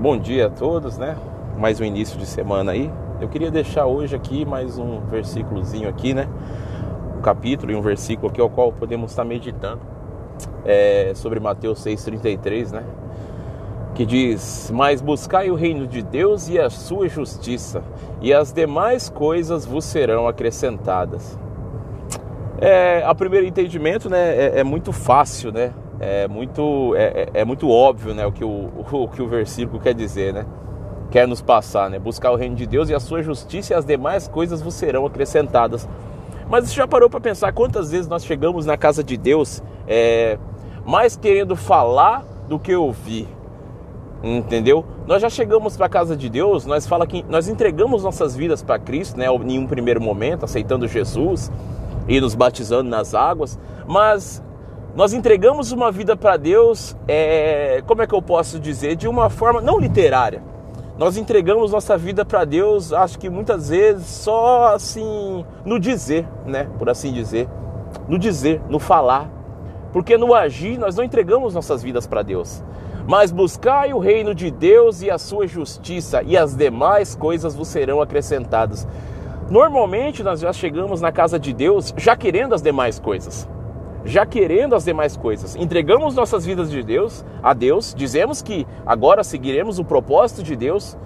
Bom dia a todos, né? Mais um início de semana aí. Eu queria deixar hoje aqui mais um versículozinho aqui, né? Um capítulo e um versículo aqui ao qual podemos estar meditando é, sobre Mateus 6,33, né? Que diz: Mas buscai o reino de Deus e a sua justiça, e as demais coisas vos serão acrescentadas. É, a primeiro entendimento, né, é, é muito fácil, né? É muito, é, é, é muito óbvio né, o, que o, o, que o versículo quer dizer, né? Quer nos passar, né? Buscar o reino de Deus e a sua justiça e as demais coisas vos serão acrescentadas. Mas você já parou para pensar quantas vezes nós chegamos na casa de Deus é, mais querendo falar do que ouvir? Entendeu? Nós já chegamos para a casa de Deus, nós fala que nós entregamos nossas vidas para Cristo, né, em um primeiro momento, aceitando Jesus e nos batizando nas águas, mas nós entregamos uma vida para Deus, é, como é que eu posso dizer, de uma forma não literária. Nós entregamos nossa vida para Deus, acho que muitas vezes só assim, no dizer, né? Por assim dizer. No dizer, no falar. Porque no agir nós não entregamos nossas vidas para Deus. Mas buscai o reino de Deus e a sua justiça, e as demais coisas vos serão acrescentadas. Normalmente nós já chegamos na casa de Deus já querendo as demais coisas já querendo as demais coisas. Entregamos nossas vidas de Deus a Deus, dizemos que agora seguiremos o propósito de Deus,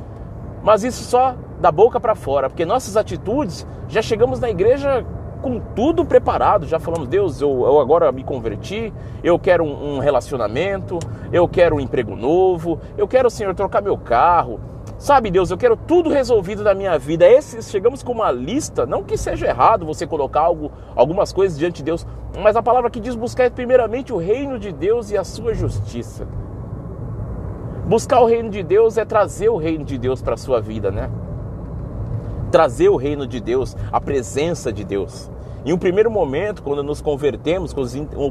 mas isso só da boca para fora, porque nossas atitudes já chegamos na igreja com tudo preparado, já falamos, Deus, eu, eu agora me converti, eu quero um, um relacionamento, eu quero um emprego novo, eu quero, Senhor, trocar meu carro, Sabe, Deus, eu quero tudo resolvido da minha vida. Esse, chegamos com uma lista, não que seja errado você colocar algo, algumas coisas diante de Deus, mas a palavra que diz buscar primeiramente o reino de Deus e a sua justiça. Buscar o reino de Deus é trazer o reino de Deus para a sua vida, né? Trazer o reino de Deus, a presença de Deus. Em um primeiro momento, quando nos convertemos,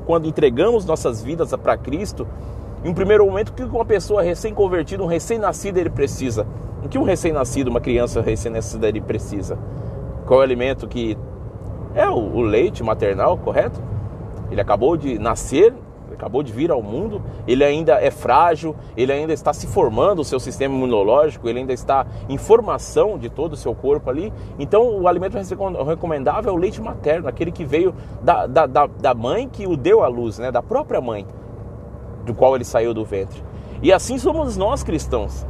quando entregamos nossas vidas para Cristo, em um primeiro momento, o que uma pessoa recém-convertida, um recém-nascido, ele precisa? O que um recém-nascido, uma criança recém-nascida, ele precisa? Qual é o alimento que. É o leite maternal, correto? Ele acabou de nascer, acabou de vir ao mundo, ele ainda é frágil, ele ainda está se formando o seu sistema imunológico, ele ainda está em formação de todo o seu corpo ali. Então, o alimento recomendável é o leite materno, aquele que veio da, da, da, da mãe que o deu à luz, né? da própria mãe do qual ele saiu do ventre. E assim somos nós cristãos.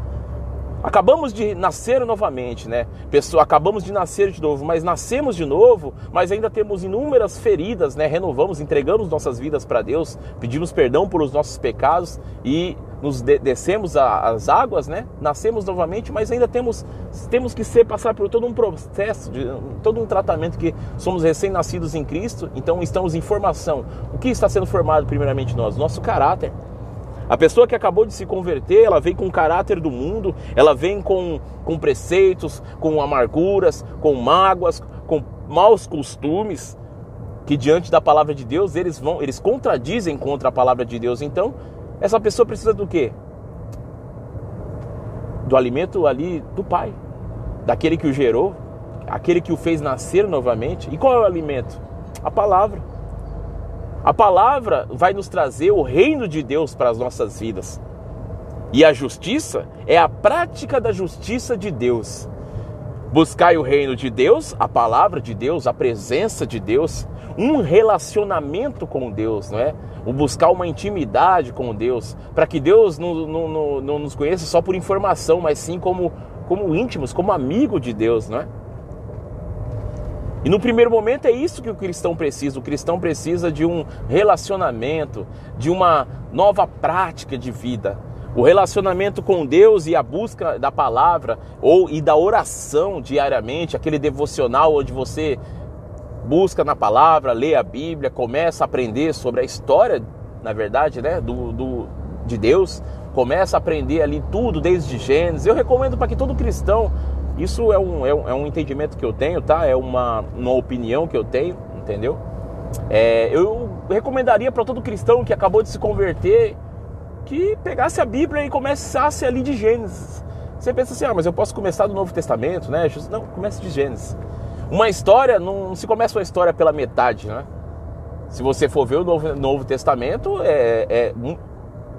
Acabamos de nascer novamente, né? Pessoa, acabamos de nascer de novo, mas nascemos de novo, mas ainda temos inúmeras feridas, né? Renovamos, entregamos nossas vidas para Deus, pedimos perdão pelos nossos pecados e nos de descemos às águas, né? Nascemos novamente, mas ainda temos, temos que ser passar por todo um processo, de, todo um tratamento que somos recém-nascidos em Cristo, então estamos em formação. O que está sendo formado primeiramente nós? Nosso caráter. A pessoa que acabou de se converter, ela vem com o caráter do mundo, ela vem com, com preceitos, com amarguras, com mágoas, com maus costumes, que diante da palavra de Deus eles vão, eles contradizem contra a palavra de Deus. Então, essa pessoa precisa do quê? Do alimento ali do Pai, daquele que o gerou, aquele que o fez nascer novamente. E qual é o alimento? A palavra. A palavra vai nos trazer o reino de Deus para as nossas vidas. E a justiça é a prática da justiça de Deus. Buscai o reino de Deus, a palavra de Deus, a presença de Deus, um relacionamento com Deus, não é? O buscar uma intimidade com Deus, para que Deus não, não, não, nos conheça só por informação, mas sim como, como íntimos, como amigo de Deus, não é? E no primeiro momento é isso que o cristão precisa. O cristão precisa de um relacionamento, de uma nova prática de vida. O relacionamento com Deus e a busca da palavra ou e da oração diariamente, aquele devocional onde você busca na palavra, lê a Bíblia, começa a aprender sobre a história, na verdade, né, do, do de Deus, começa a aprender ali tudo desde Gênesis. Eu recomendo para que todo cristão isso é um, é um, é um entendimento que eu tenho, tá? É uma, uma opinião que eu tenho, entendeu? É, eu recomendaria para todo cristão que acabou de se converter que pegasse a Bíblia e começasse ali de Gênesis. Você pensa assim, ah, mas eu posso começar do Novo Testamento, né? Não, comece de Gênesis. Uma história, não se começa uma história pela metade, né? Se você for ver o Novo, Novo Testamento, é, é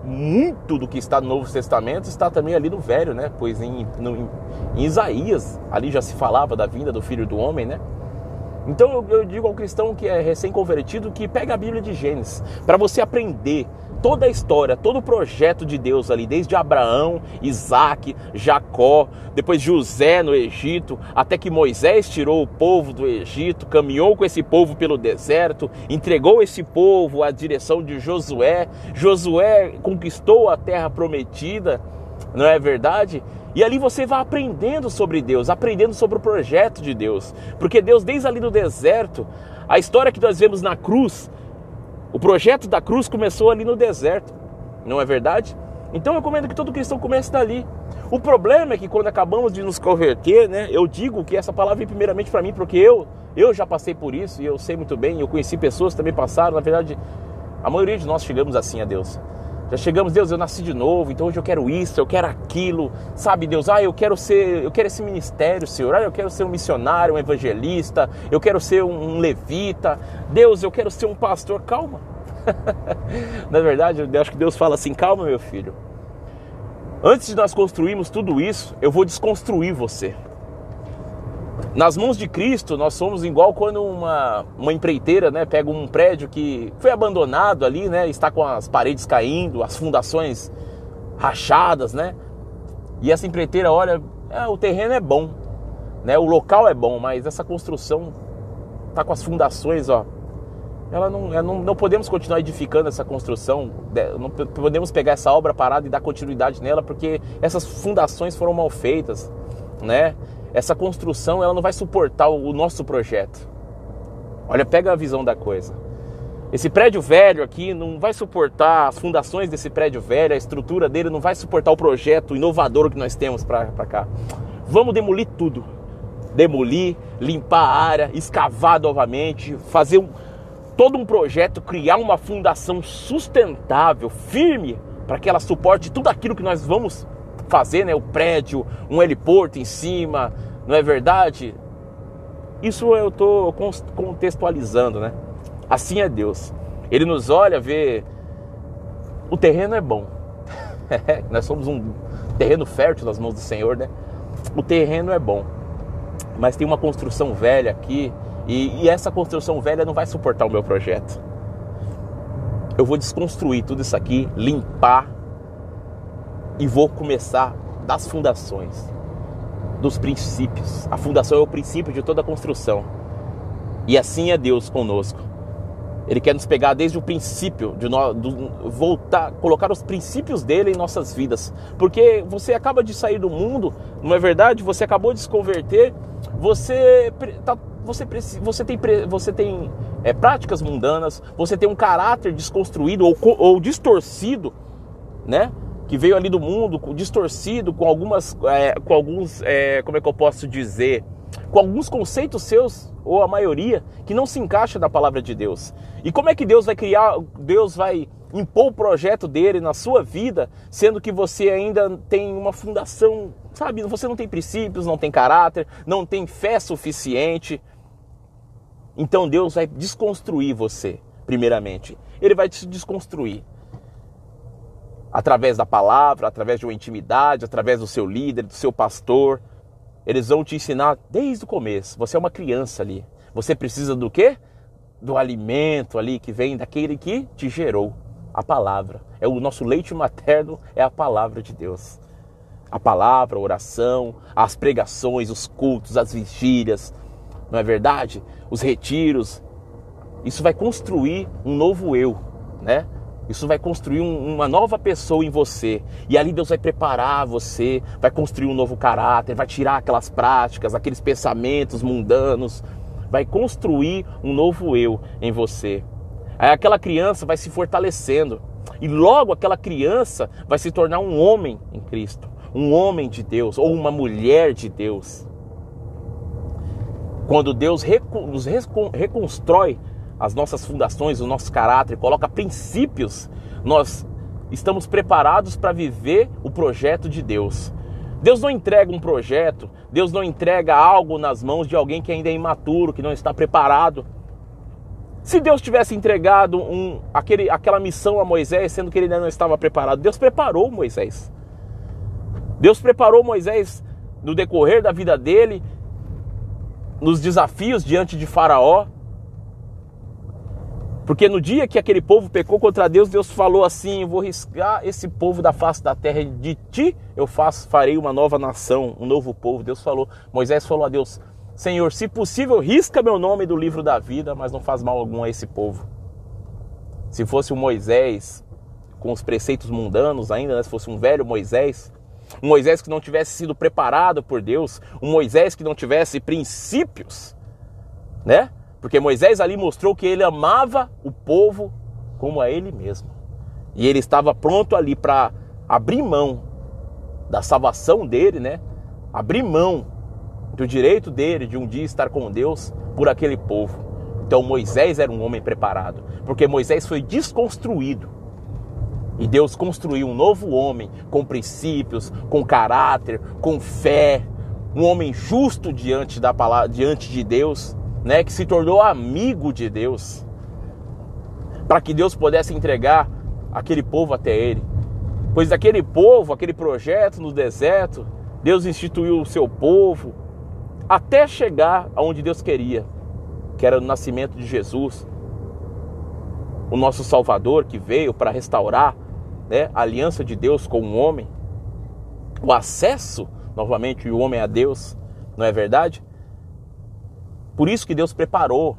muito do que está no Novo Testamento está também ali no Velho, né? Pois em, no, em Isaías, ali já se falava da vinda do Filho do Homem, né? Então eu, eu digo ao cristão que é recém-convertido que pega a Bíblia de Gênesis para você aprender toda a história, todo o projeto de Deus ali, desde Abraão, Isaac, Jacó, depois José no Egito, até que Moisés tirou o povo do Egito, caminhou com esse povo pelo deserto, entregou esse povo à direção de Josué. Josué conquistou a terra prometida, não é verdade? E ali você vai aprendendo sobre Deus, aprendendo sobre o projeto de Deus. Porque Deus, desde ali no deserto, a história que nós vemos na cruz, o projeto da cruz começou ali no deserto, não é verdade? Então eu recomendo que todo cristão comece dali. O problema é que quando acabamos de nos converter, né, eu digo que essa palavra vem primeiramente para mim, porque eu, eu já passei por isso e eu sei muito bem, eu conheci pessoas que também passaram, na verdade, a maioria de nós chegamos assim a Deus. Já chegamos, Deus, eu nasci de novo, então hoje eu quero isso, eu quero aquilo, sabe, Deus, ah, eu quero ser, eu quero esse ministério, Senhor, ah, eu quero ser um missionário, um evangelista, eu quero ser um levita, Deus, eu quero ser um pastor, calma. Na verdade, eu acho que Deus fala assim, calma, meu filho. Antes de nós construirmos tudo isso, eu vou desconstruir você. Nas mãos de Cristo, nós somos igual quando uma, uma empreiteira né, pega um prédio que foi abandonado ali, né, está com as paredes caindo, as fundações rachadas, né? E essa empreiteira olha, é, o terreno é bom, né, o local é bom, mas essa construção está com as fundações, ó, ela não, não, não podemos continuar edificando essa construção, não podemos pegar essa obra parada e dar continuidade nela, porque essas fundações foram mal feitas, né? Essa construção ela não vai suportar o nosso projeto. Olha, pega a visão da coisa. Esse prédio velho aqui não vai suportar as fundações desse prédio velho, a estrutura dele não vai suportar o projeto inovador que nós temos para cá. Vamos demolir tudo. Demolir, limpar a área, escavar novamente, fazer um, todo um projeto, criar uma fundação sustentável, firme, para que ela suporte tudo aquilo que nós vamos fazer, né? O prédio, um heliporto em cima, não é verdade? Isso eu estou contextualizando, né? Assim é Deus. Ele nos olha, vê. O terreno é bom. Nós somos um terreno fértil nas mãos do Senhor, né? O terreno é bom. Mas tem uma construção velha aqui. E, e essa construção velha não vai suportar o meu projeto. Eu vou desconstruir tudo isso aqui, limpar e vou começar das fundações, dos princípios. A fundação é o princípio de toda construção. E assim é Deus conosco. Ele quer nos pegar desde o princípio, de voltar, colocar os princípios dele em nossas vidas. Porque você acaba de sair do mundo, não é verdade? Você acabou de se converter, você, tá, você, você tem, você tem é, práticas mundanas, você tem um caráter desconstruído ou, ou distorcido, né? Que veio ali do mundo distorcido com algumas é, com alguns é, como é que eu posso dizer? Com alguns conceitos seus ou a maioria que não se encaixa na palavra de Deus. E como é que Deus vai criar Deus vai impor o projeto dele na sua vida sendo que você ainda tem uma fundação sabe? Você não tem princípios não tem caráter não tem fé suficiente. Então Deus vai desconstruir você primeiramente. Ele vai te desconstruir através da palavra, através de uma intimidade, através do seu líder, do seu pastor. Eles vão te ensinar desde o começo. Você é uma criança ali. Você precisa do quê? Do alimento ali que vem daquele que te gerou. A palavra. É o nosso leite materno, é a palavra de Deus. A palavra, a oração, as pregações, os cultos, as vigílias, não é verdade? Os retiros. Isso vai construir um novo eu, né? Isso vai construir um, uma nova pessoa em você. E ali Deus vai preparar você, vai construir um novo caráter, vai tirar aquelas práticas, aqueles pensamentos mundanos, vai construir um novo eu em você. Aí aquela criança vai se fortalecendo. E logo aquela criança vai se tornar um homem em Cristo, um homem de Deus ou uma mulher de Deus. Quando Deus nos reconstrói as nossas fundações, o nosso caráter, coloca princípios, nós estamos preparados para viver o projeto de Deus. Deus não entrega um projeto, Deus não entrega algo nas mãos de alguém que ainda é imaturo, que não está preparado. Se Deus tivesse entregado um, aquele, aquela missão a Moisés, sendo que ele ainda não estava preparado, Deus preparou Moisés. Deus preparou Moisés no decorrer da vida dele, nos desafios diante de Faraó. Porque no dia que aquele povo pecou contra Deus, Deus falou assim: Vou riscar esse povo da face da terra, de ti eu faço, farei uma nova nação, um novo povo. Deus falou, Moisés falou a Deus: Senhor, se possível, risca meu nome do livro da vida, mas não faz mal algum a esse povo. Se fosse o Moisés com os preceitos mundanos ainda, né? se fosse um velho Moisés, um Moisés que não tivesse sido preparado por Deus, um Moisés que não tivesse princípios, né? Porque Moisés ali mostrou que ele amava o povo como a ele mesmo. E ele estava pronto ali para abrir mão da salvação dele, né? Abrir mão do direito dele de um dia estar com Deus por aquele povo. Então Moisés era um homem preparado, porque Moisés foi desconstruído. E Deus construiu um novo homem com princípios, com caráter, com fé, um homem justo diante da palavra, diante de Deus, né, que se tornou amigo de Deus, para que Deus pudesse entregar aquele povo até ele. Pois aquele povo, aquele projeto no deserto, Deus instituiu o seu povo, até chegar aonde Deus queria, que era o nascimento de Jesus, o nosso Salvador que veio para restaurar né, a aliança de Deus com o homem, o acesso novamente o homem a Deus, não é verdade? Por isso que Deus preparou,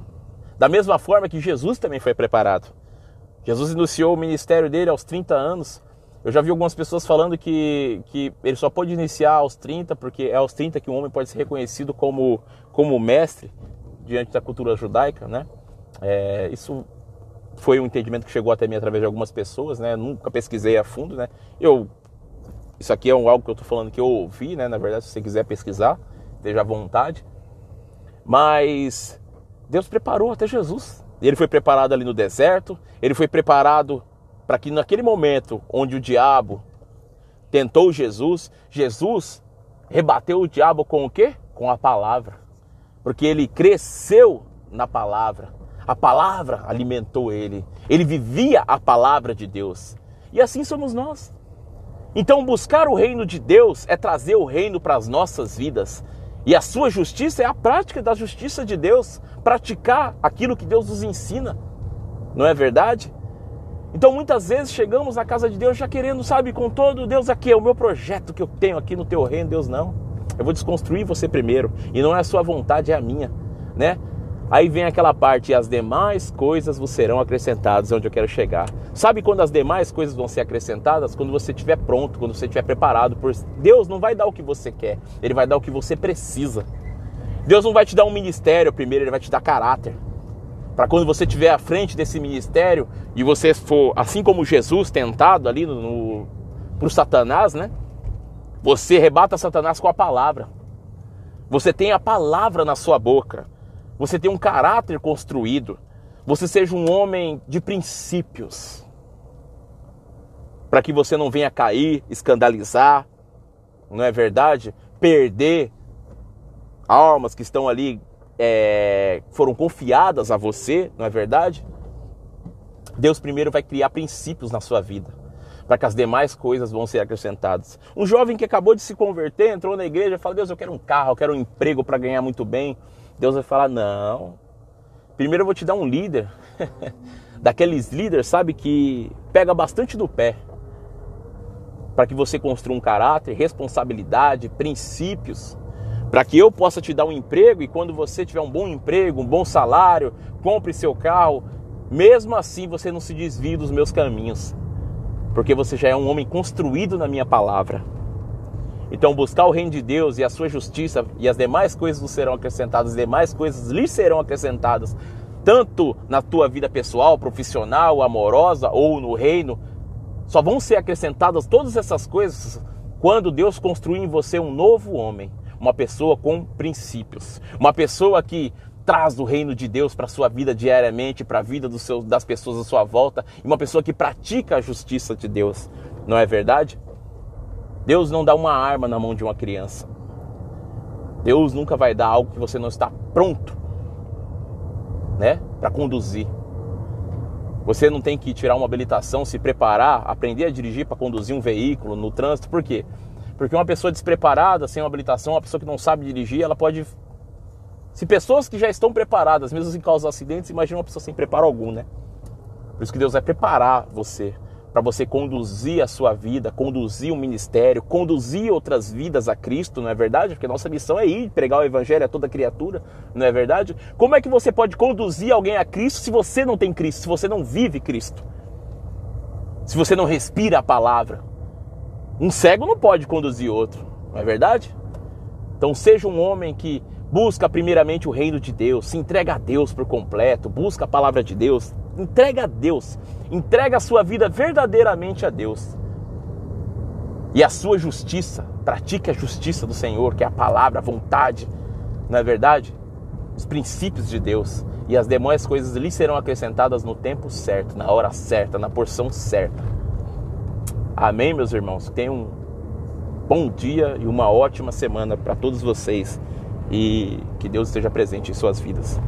da mesma forma que Jesus também foi preparado. Jesus iniciou o ministério dele aos 30 anos, eu já vi algumas pessoas falando que, que ele só pode iniciar aos 30, porque é aos 30 que um homem pode ser reconhecido como, como mestre diante da cultura judaica, né? É, isso foi um entendimento que chegou até mim através de algumas pessoas, né? Nunca pesquisei a fundo, né? Eu, isso aqui é algo que eu estou falando que eu ouvi, né? Na verdade, se você quiser pesquisar, esteja à vontade. Mas Deus preparou até Jesus. Ele foi preparado ali no deserto, ele foi preparado para que naquele momento onde o diabo tentou Jesus, Jesus rebateu o diabo com o quê? Com a palavra. Porque ele cresceu na palavra. A palavra alimentou ele. Ele vivia a palavra de Deus. E assim somos nós. Então, buscar o reino de Deus é trazer o reino para as nossas vidas. E a sua justiça é a prática da justiça de Deus, praticar aquilo que Deus nos ensina. Não é verdade? Então muitas vezes chegamos na casa de Deus já querendo, sabe, com todo Deus aqui, é o meu projeto que eu tenho aqui no teu reino, Deus não. Eu vou desconstruir você primeiro, e não é a sua vontade, é a minha, né? Aí vem aquela parte, e as demais coisas vos serão acrescentadas, é onde eu quero chegar. Sabe quando as demais coisas vão ser acrescentadas? Quando você estiver pronto, quando você estiver preparado. Por Deus não vai dar o que você quer, Ele vai dar o que você precisa. Deus não vai te dar um ministério primeiro, Ele vai te dar caráter para quando você estiver à frente desse ministério e você for, assim como Jesus tentado ali no, no por Satanás, né? Você rebata Satanás com a palavra. Você tem a palavra na sua boca. Você tem um caráter construído. Você seja um homem de princípios. Para que você não venha cair, escandalizar, não é verdade? Perder almas que estão ali é, foram confiadas a você, não é verdade? Deus primeiro vai criar princípios na sua vida, para que as demais coisas vão ser acrescentadas. Um jovem que acabou de se converter, entrou na igreja fala: Deus, eu quero um carro, eu quero um emprego para ganhar muito bem. Deus vai falar: Não. Primeiro eu vou te dar um líder, daqueles líderes, sabe, que pega bastante do pé, para que você construa um caráter, responsabilidade, princípios para que eu possa te dar um emprego e quando você tiver um bom emprego, um bom salário, compre seu carro, mesmo assim você não se desvie dos meus caminhos, porque você já é um homem construído na minha palavra. Então, buscar o reino de Deus e a sua justiça e as demais coisas vos serão acrescentadas, as demais coisas lhe serão acrescentadas, tanto na tua vida pessoal, profissional, amorosa ou no reino, só vão ser acrescentadas todas essas coisas quando Deus construir em você um novo homem uma pessoa com princípios, uma pessoa que traz o reino de Deus para a sua vida diariamente, para a vida dos seus, das pessoas à sua volta, e uma pessoa que pratica a justiça de Deus. Não é verdade? Deus não dá uma arma na mão de uma criança. Deus nunca vai dar algo que você não está pronto né, para conduzir. Você não tem que tirar uma habilitação, se preparar, aprender a dirigir para conduzir um veículo no trânsito. Por quê? Porque uma pessoa despreparada, sem uma habilitação, uma pessoa que não sabe dirigir, ela pode. Se pessoas que já estão preparadas, mesmo em causar acidentes, imagina uma pessoa sem preparo algum, né? Por isso que Deus vai preparar você para você conduzir a sua vida, conduzir o ministério, conduzir outras vidas a Cristo, não é verdade? Porque nossa missão é ir pregar o evangelho a toda criatura, não é verdade? Como é que você pode conduzir alguém a Cristo se você não tem Cristo, se você não vive Cristo? Se você não respira a palavra? Um cego não pode conduzir outro, não é verdade? Então seja um homem que busca primeiramente o reino de Deus, se entrega a Deus por completo, busca a palavra de Deus, entrega a Deus, entrega a sua vida verdadeiramente a Deus. E a sua justiça, pratique a justiça do Senhor, que é a palavra, a vontade, não é verdade? Os princípios de Deus. E as demais coisas lhe serão acrescentadas no tempo certo, na hora certa, na porção certa. Amém, meus irmãos? Tenham um bom dia e uma ótima semana para todos vocês. E que Deus esteja presente em suas vidas.